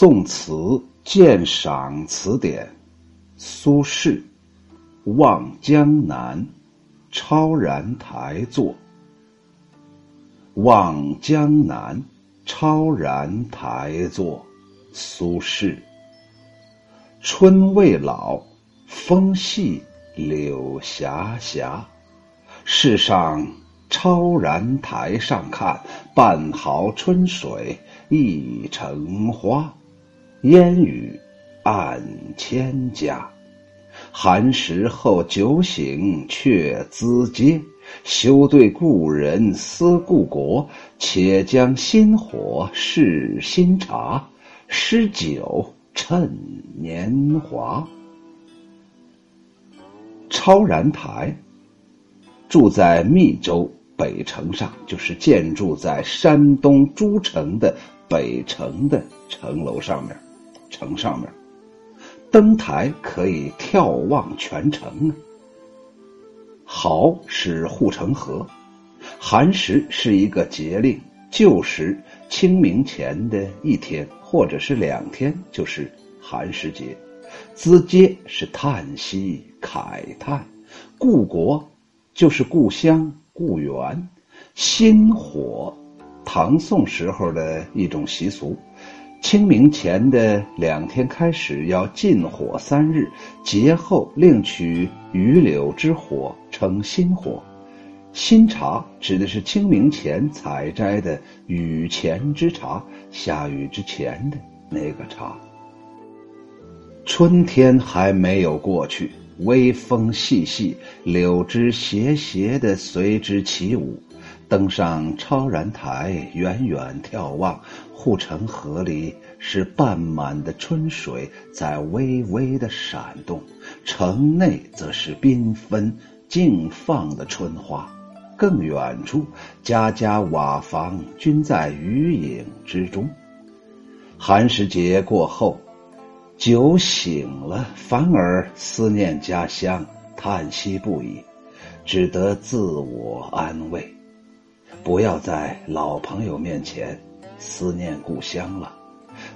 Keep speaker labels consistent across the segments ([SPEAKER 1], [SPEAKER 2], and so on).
[SPEAKER 1] 宋词鉴赏词典，苏轼《望江南·超然台作》。望江南·超然台作，苏轼。春未老，风细柳斜斜。世上超然台上看，半壕春水一城花。烟雨暗千家。寒食后酒醒却咨嗟。休对故人思故国，且将新火试新茶。诗酒趁年华。超然台，住在密州北城上，就是建筑在山东诸城的北城的城楼上面。城上面，登台可以眺望全城啊。壕是护城河，寒食是一个节令，旧时清明前的一天或者是两天就是寒食节。咨嗟是叹息慨叹，故国就是故乡故园。新火，唐宋时候的一种习俗。清明前的两天开始要禁火三日，节后另取榆柳之火称新火。新茶指的是清明前采摘的雨前之茶，下雨之前的那个茶。春天还没有过去，微风细细，柳枝斜斜的随之起舞。登上超然台，远远眺望，护城河里是半满的春水在微微的闪动，城内则是缤纷竞放的春花。更远处，家家瓦房均在余影之中。寒食节过后，酒醒了，反而思念家乡，叹息不已，只得自我安慰。不要在老朋友面前思念故乡了，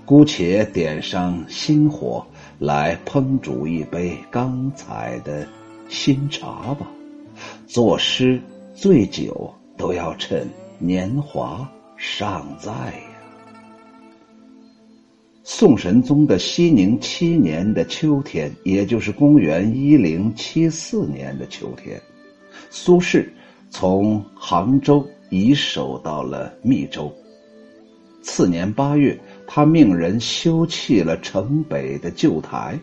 [SPEAKER 1] 姑且点上新火来烹煮一杯刚采的新茶吧。作诗醉酒都要趁年华尚在呀。宋神宗的熙宁七年的秋天，也就是公元一零七四年的秋天，苏轼从杭州。移守到了密州。次年八月，他命人修葺了城北的旧台，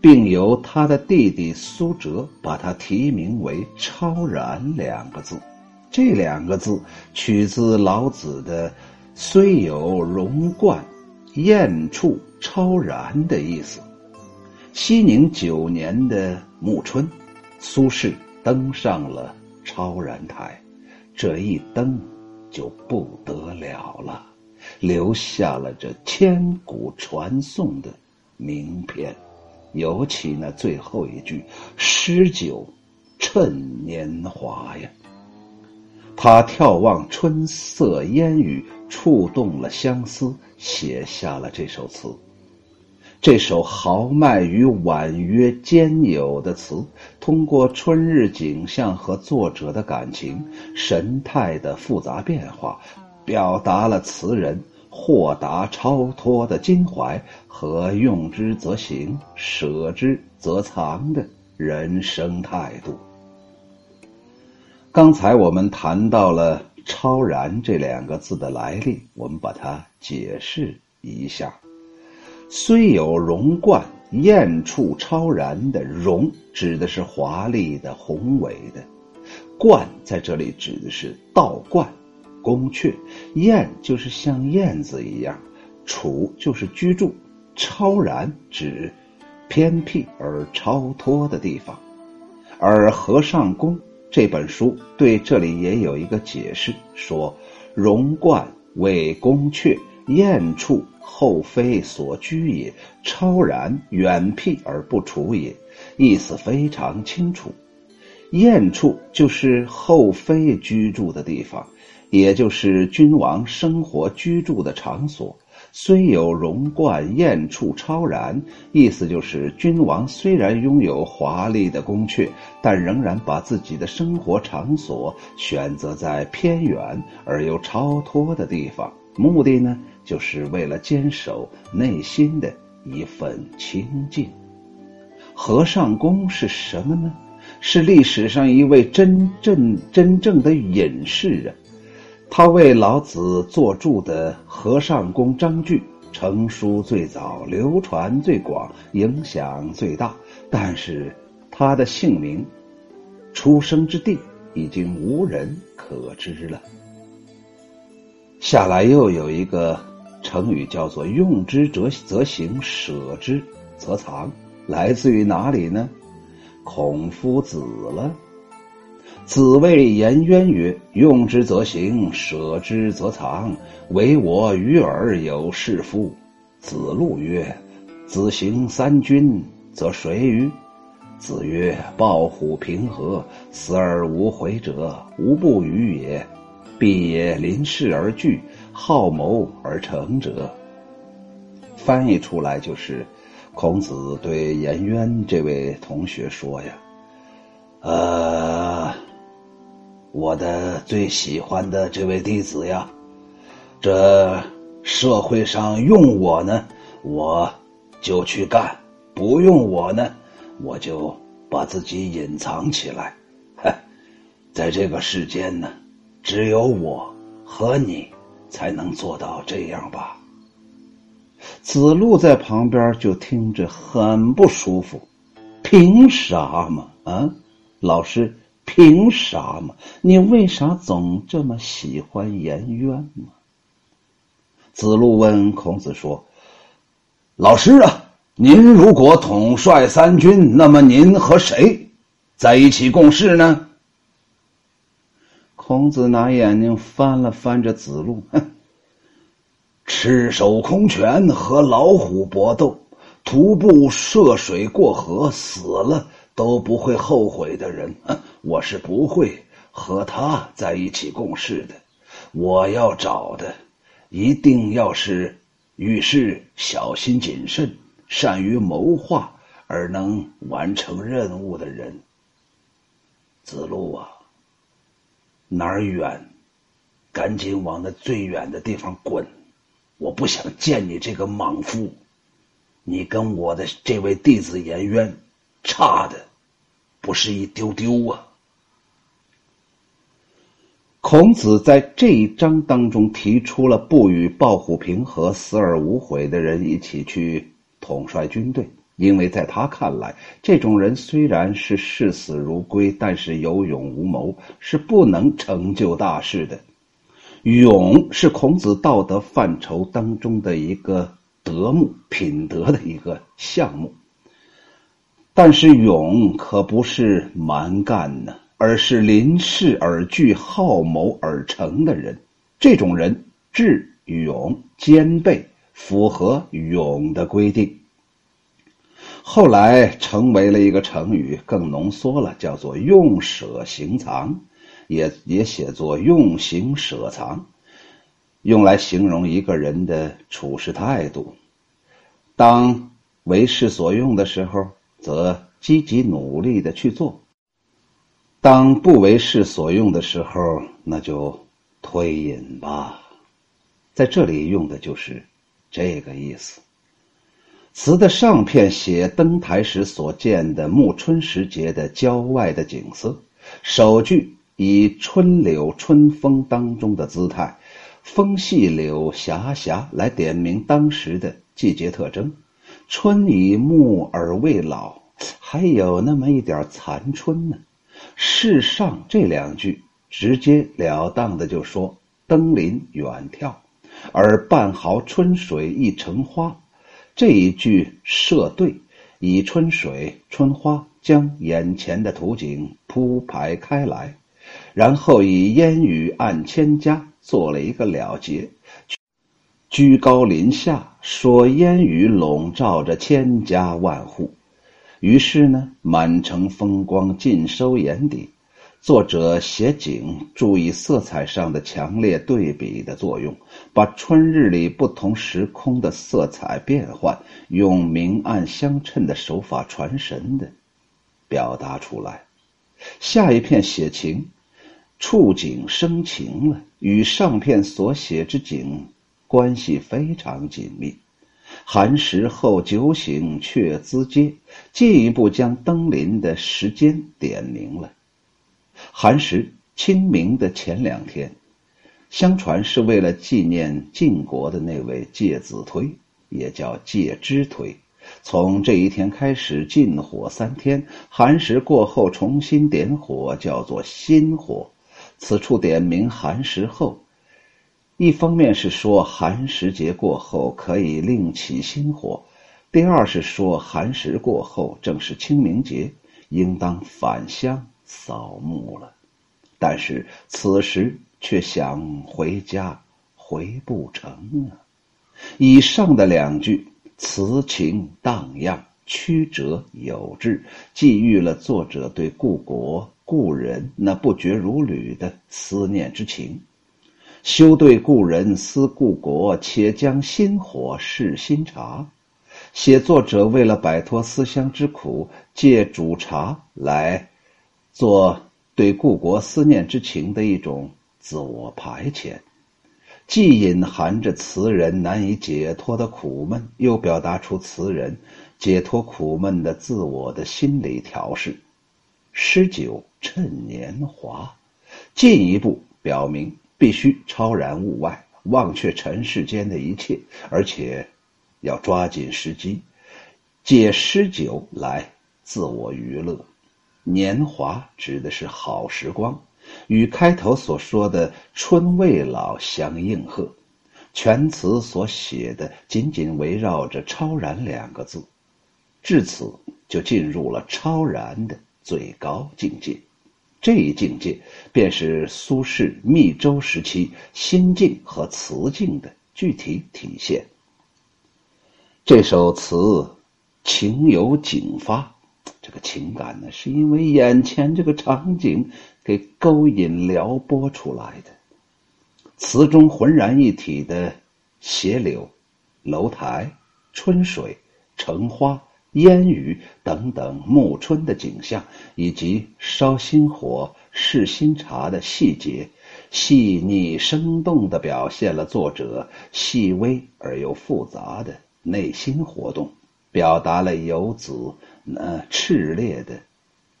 [SPEAKER 1] 并由他的弟弟苏辙把他提名为“超然”两个字。这两个字取自老子的“虽有荣冠，燕处超然”的意思。熙宁九年的暮春，苏轼登上了超然台。这一登，就不得了了，留下了这千古传颂的名篇，尤其那最后一句“诗酒趁年华”呀。他眺望春色烟雨，触动了相思，写下了这首词。这首豪迈与婉约兼有的词，通过春日景象和作者的感情、神态的复杂变化，表达了词人豁达超脱的襟怀和用之则行、舍之则藏的人生态度。刚才我们谈到了“超然”这两个字的来历，我们把它解释一下。虽有荣冠，艳处超然的“荣”指的是华丽的、宏伟的；“冠”在这里指的是道观、宫阙；“燕”就是像燕子一样；“处”就是居住；“超然”指偏僻而超脱的地方。而《和尚宫》这本书对这里也有一个解释，说：“荣冠为宫阙，燕处。”后妃所居也，超然远僻而不处也，意思非常清楚。燕处就是后妃居住的地方，也就是君王生活居住的场所。虽有荣冠，燕处超然。意思就是，君王虽然拥有华丽的宫阙，但仍然把自己的生活场所选择在偏远而又超脱的地方，目的呢，就是为了坚守内心的一份清净。和尚公是什么呢？是历史上一位真正真正的隐士啊。他为老子作注的和尚公章句成书最早，流传最广，影响最大。但是他的姓名、出生之地已经无人可知了。下来又有一个成语叫做“用之则则行，舍之则藏”，来自于哪里呢？孔夫子了。子谓颜渊曰：“用之则行，舍之则藏。唯我与尔有是夫。”子路曰：“子行三军，则谁与？”子曰：“抱虎平和，死而无悔者，无不与也。必也临事而惧，好谋而成者。”翻译出来就是，孔子对颜渊这位同学说呀：“呃。”我的最喜欢的这位弟子呀，这社会上用我呢，我就去干；不用我呢，我就把自己隐藏起来。在这个世间呢，只有我和你才能做到这样吧。子路在旁边就听着很不舒服，凭啥嘛？啊，老师。凭啥嘛？你为啥总这么喜欢颜渊嘛？子路问孔子说：“老师啊，您如果统帅三军，那么您和谁在一起共事呢？”孔子拿眼睛翻了翻着子路，哼，赤手空拳和老虎搏斗，徒步涉水过河，死了。都不会后悔的人，我是不会和他在一起共事的。我要找的，一定要是遇事小心谨慎、善于谋划而能完成任务的人。子路啊，哪儿远，赶紧往那最远的地方滚！我不想见你这个莽夫。你跟我的这位弟子颜渊。差的不是一丢丢啊！孔子在这一章当中提出了不与抱虎平和、死而无悔的人一起去统帅军队，因为在他看来，这种人虽然是视死如归，但是有勇无谋，是不能成就大事的。勇是孔子道德范畴当中的一个德目、品德的一个项目。但是勇可不是蛮干呢，而是临事而惧、好谋而成的人。这种人智勇兼备，符合勇的规定。后来成为了一个成语，更浓缩了，叫做“用舍行藏”，也也写作“用行舍藏”，用来形容一个人的处事态度。当为事所用的时候。则积极努力的去做。当不为事所用的时候，那就推隐吧。在这里用的就是这个意思。词的上片写登台时所见的暮春时节的郊外的景色，首句以春柳春风当中的姿态，风细柳斜斜来点明当时的季节特征。春已暮而未老，还有那么一点残春呢。世上这两句直截了当的就说登临远眺，而半毫春水一成花。这一句设对，以春水春花将眼前的图景铺排开来，然后以烟雨暗千家做了一个了结。居高临下说烟雨笼罩着千家万户，于是呢，满城风光尽收眼底。作者写景注意色彩上的强烈对比的作用，把春日里不同时空的色彩变换，用明暗相称的手法传神的表达出来。下一片写情，触景生情了，与上片所写之景关系非常紧密。寒食后酒醒却咨嗟，进一步将登临的时间点明了。寒食清明的前两天，相传是为了纪念晋国的那位介子推，也叫介之推。从这一天开始禁火三天，寒食过后重新点火，叫做新火。此处点明寒食后。一方面是说寒食节过后可以另起新火，第二是说寒食过后正是清明节，应当返乡扫墓了。但是此时却想回家，回不成啊！以上的两句词情荡漾，曲折有致，寄寓了作者对故国故人那不绝如缕的思念之情。休对故人思故国，且将新火试新茶。写作者为了摆脱思乡之苦，借煮茶来做对故国思念之情的一种自我排遣，既隐含着词人难以解脱的苦闷，又表达出词人解脱苦闷的自我的心理调试。诗酒趁年华，进一步表明。必须超然物外，忘却尘世间的一切，而且要抓紧时机，借诗酒来自我娱乐。年华指的是好时光，与开头所说的“春未老”相应和。全词所写的仅仅围绕着“超然”两个字，至此就进入了超然的最高境界。这一境界，便是苏轼密州时期心境和词境的具体体现。这首词情由景发，这个情感呢，是因为眼前这个场景给勾引撩拨出来的。词中浑然一体的斜柳、楼台、春水、橙花。烟雨等等暮春的景象，以及烧新火、试新茶的细节，细腻生动地表现了作者细微而又复杂的内心活动，表达了游子那炽烈的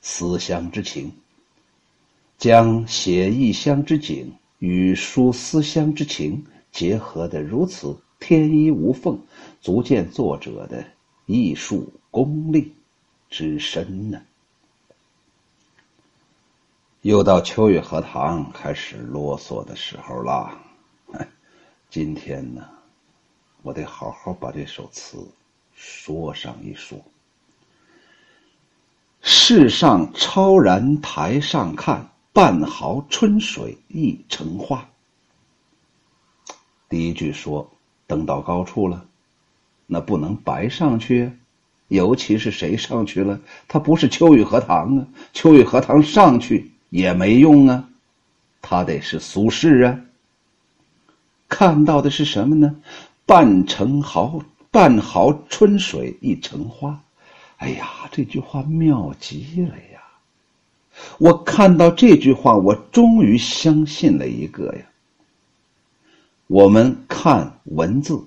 [SPEAKER 1] 思乡之情，将写异乡之景与抒思乡之情结合的如此天衣无缝，足见作者的艺术。功力之深呢？又到秋月荷塘开始啰嗦的时候了。今天呢，我得好好把这首词说上一说。世上超然台上看，半壕春水一城花。第一句说登到高处了，那不能白上去。尤其是谁上去了？他不是秋雨荷塘啊！秋雨荷塘上去也没用啊，他得是苏轼啊。看到的是什么呢？半城豪，半壕春水一城花。哎呀，这句话妙极了呀！我看到这句话，我终于相信了一个呀。我们看文字。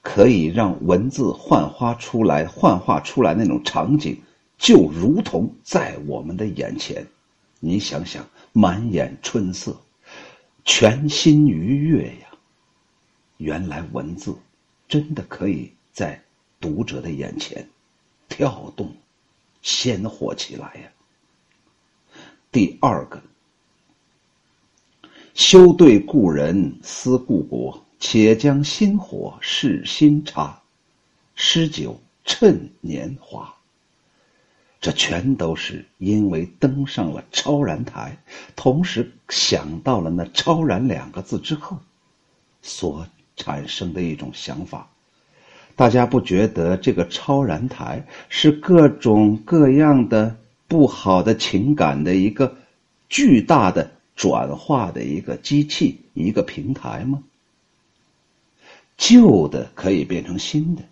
[SPEAKER 1] 可以让文字幻化出来，幻化出来那种场景，就如同在我们的眼前。你想想，满眼春色，全心愉悦呀！原来文字真的可以在读者的眼前跳动、鲜活起来呀。第二个，休对故人思故国。且将新火试新茶，诗酒趁年华。这全都是因为登上了超然台，同时想到了那“超然”两个字之后，所产生的一种想法。大家不觉得这个超然台是各种各样的不好的情感的一个巨大的转化的一个机器、一个平台吗？旧的可以变成新的，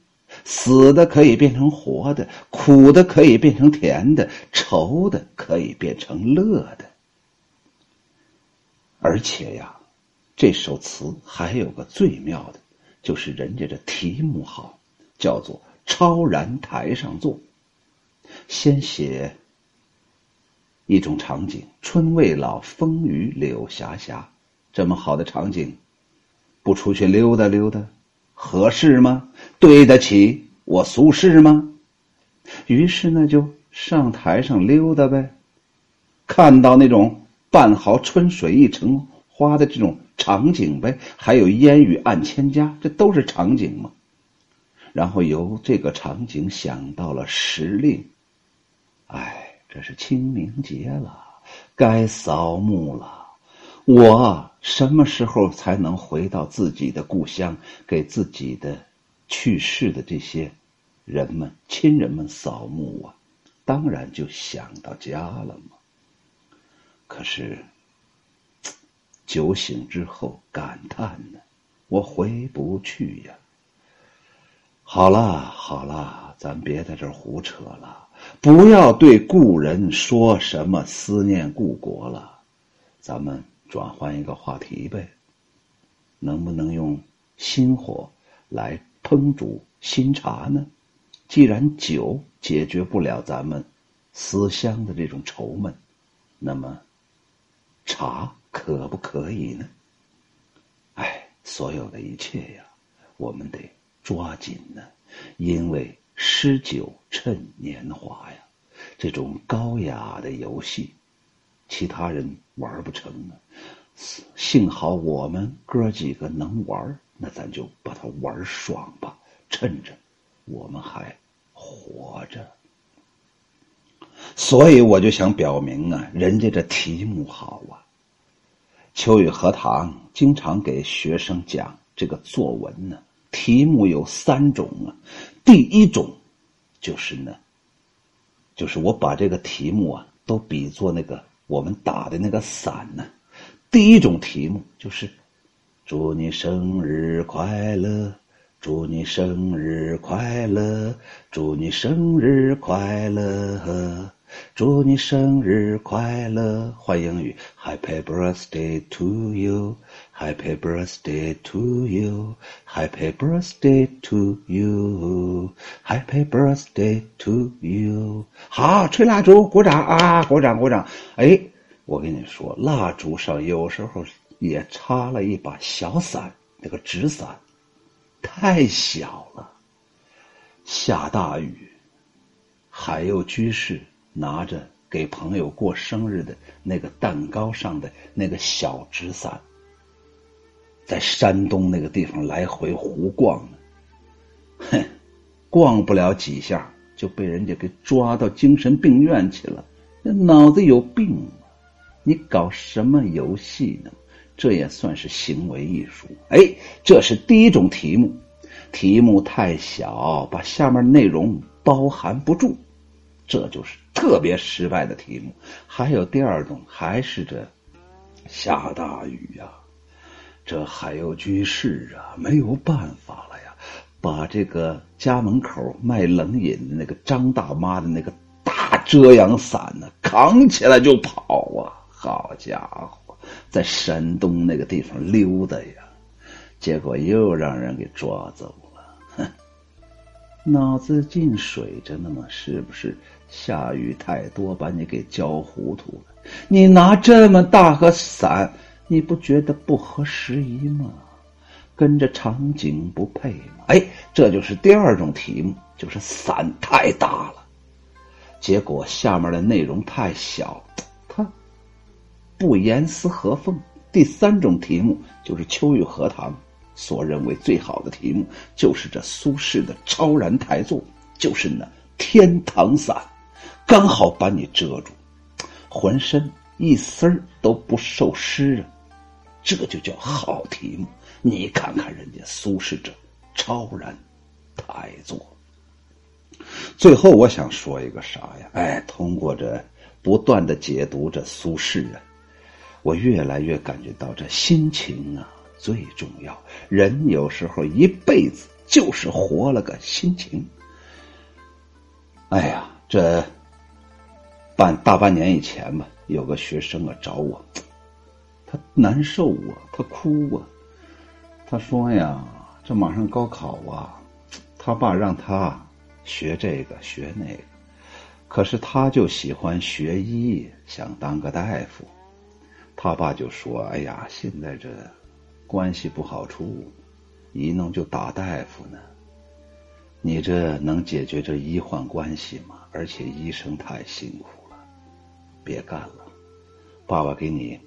[SPEAKER 1] 死的可以变成活的，苦的可以变成甜的，愁的可以变成乐的。而且呀，这首词还有个最妙的，就是人家这题目好，叫做《超然台上坐》。先写一种场景：春未老，风雨柳斜斜。这么好的场景，不出去溜达溜达，合适吗？对得起我苏轼吗？于是呢，就上台上溜达呗。看到那种半毫春水一城花的这种场景呗，还有烟雨暗千家，这都是场景嘛。然后由这个场景想到了时令。哎，这是清明节了，该扫墓了。我什么时候才能回到自己的故乡，给自己的去世的这些人们、亲人们扫墓啊？当然就想到家了嘛。可是酒醒之后感叹呢，我回不去呀。好了好了，咱别在这胡扯了。不要对故人说什么思念故国了，咱们转换一个话题呗。能不能用心火来烹煮新茶呢？既然酒解决不了咱们思乡的这种愁闷，那么茶可不可以呢？哎，所有的一切呀，我们得抓紧呢，因为。诗酒趁年华呀，这种高雅的游戏，其他人玩不成啊。幸好我们哥几个能玩，那咱就把它玩爽吧。趁着我们还活着，所以我就想表明啊，人家这题目好啊。秋雨荷塘经常给学生讲这个作文呢。题目有三种啊，第一种就是呢，就是我把这个题目啊都比作那个我们打的那个伞呢。第一种题目就是“祝你生日快乐，祝你生日快乐，祝你生日快乐”。祝你生日快乐！换英语，Happy birthday to you，Happy birthday to you，Happy birthday to you，Happy birthday to you。好，吹蜡烛，鼓掌啊！鼓掌，鼓掌！哎，我跟你说，蜡烛上有时候也插了一把小伞，那个纸伞太小了，下大雨，还有居士。拿着给朋友过生日的那个蛋糕上的那个小纸伞，在山东那个地方来回胡逛呢，哼，逛不了几下就被人家给抓到精神病院去了。那脑子有病吗？你搞什么游戏呢？这也算是行为艺术？哎，这是第一种题目，题目太小，把下面内容包含不住，这就是。特别失败的题目，还有第二种，还是这下大雨呀，这还有居士啊，没有办法了呀，把这个家门口卖冷饮的那个张大妈的那个大遮阳伞呢扛起来就跑啊！好家伙，在山东那个地方溜达呀，结果又让人给抓走了，哼，脑子进水着呢吗？是不是？下雨太多，把你给浇糊涂了。你拿这么大个伞，你不觉得不合时宜吗？跟着场景不配吗？哎，这就是第二种题目，就是伞太大了，结果下面的内容太小，它不严丝合缝。第三种题目就是秋雨荷塘所认为最好的题目，就是这苏轼的超然台座，就是那天堂伞。刚好把你遮住，浑身一丝儿都不受湿啊，这就叫好题目。你看看人家苏轼这超然太作。最后我想说一个啥呀？哎，通过这不断的解读着苏轼啊，我越来越感觉到这心情啊最重要。人有时候一辈子就是活了个心情。哎呀，这半大半年以前吧，有个学生啊找我，他难受啊，他哭啊，他说呀，这马上高考啊，他爸让他学这个学那个。可是他就喜欢学医，想当个大夫。他爸就说：“哎呀，现在这关系不好处，一弄就打大夫呢。你这能解决这医患关系吗？而且医生太辛苦，别干了。爸爸给你，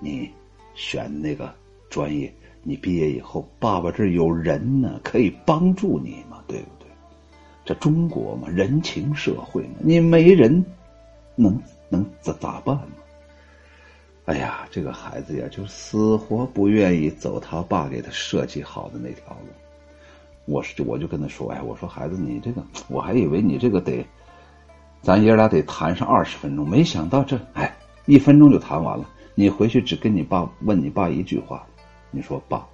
[SPEAKER 1] 你选那个专业，你毕业以后，爸爸这有人呢，可以帮助你嘛，对不对？”这中国嘛，人情社会嘛，你没人，能能咋咋办嘛？哎呀，这个孩子呀，就死活不愿意走他爸给他设计好的那条路。我是我就跟他说，哎，我说孩子，你这个，我还以为你这个得，咱爷俩得谈上二十分钟，没想到这，哎，一分钟就谈完了。你回去只跟你爸问你爸一句话，你说爸，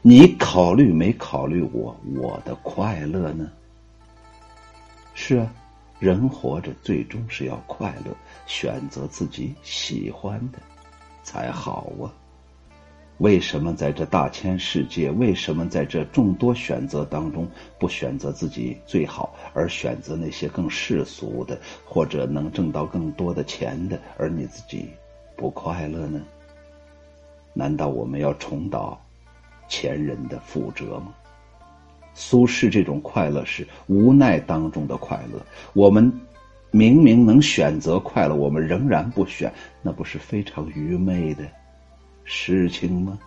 [SPEAKER 1] 你考虑没考虑我我的快乐呢？是啊，人活着最终是要快乐，选择自己喜欢的才好啊。为什么在这大千世界，为什么在这众多选择当中不选择自己最好，而选择那些更世俗的，或者能挣到更多的钱的，而你自己不快乐呢？难道我们要重蹈前人的覆辙吗？苏轼这种快乐是无奈当中的快乐。我们明明能选择快乐，我们仍然不选，那不是非常愚昧的事情吗？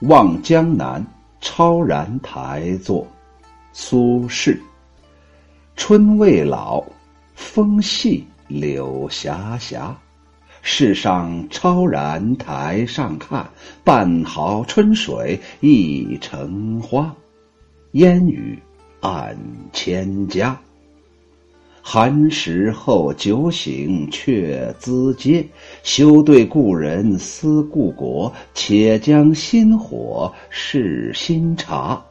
[SPEAKER 1] 《望江南》超然台作，苏轼。春未老，风细柳斜斜。世上超然台上看，半壕春水一城花。烟雨暗千家。寒食后酒醒却咨嗟。休对故人思故国，且将新火试新茶。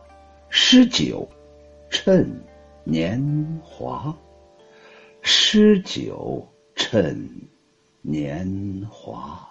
[SPEAKER 1] 诗酒趁年华。诗酒趁。年华。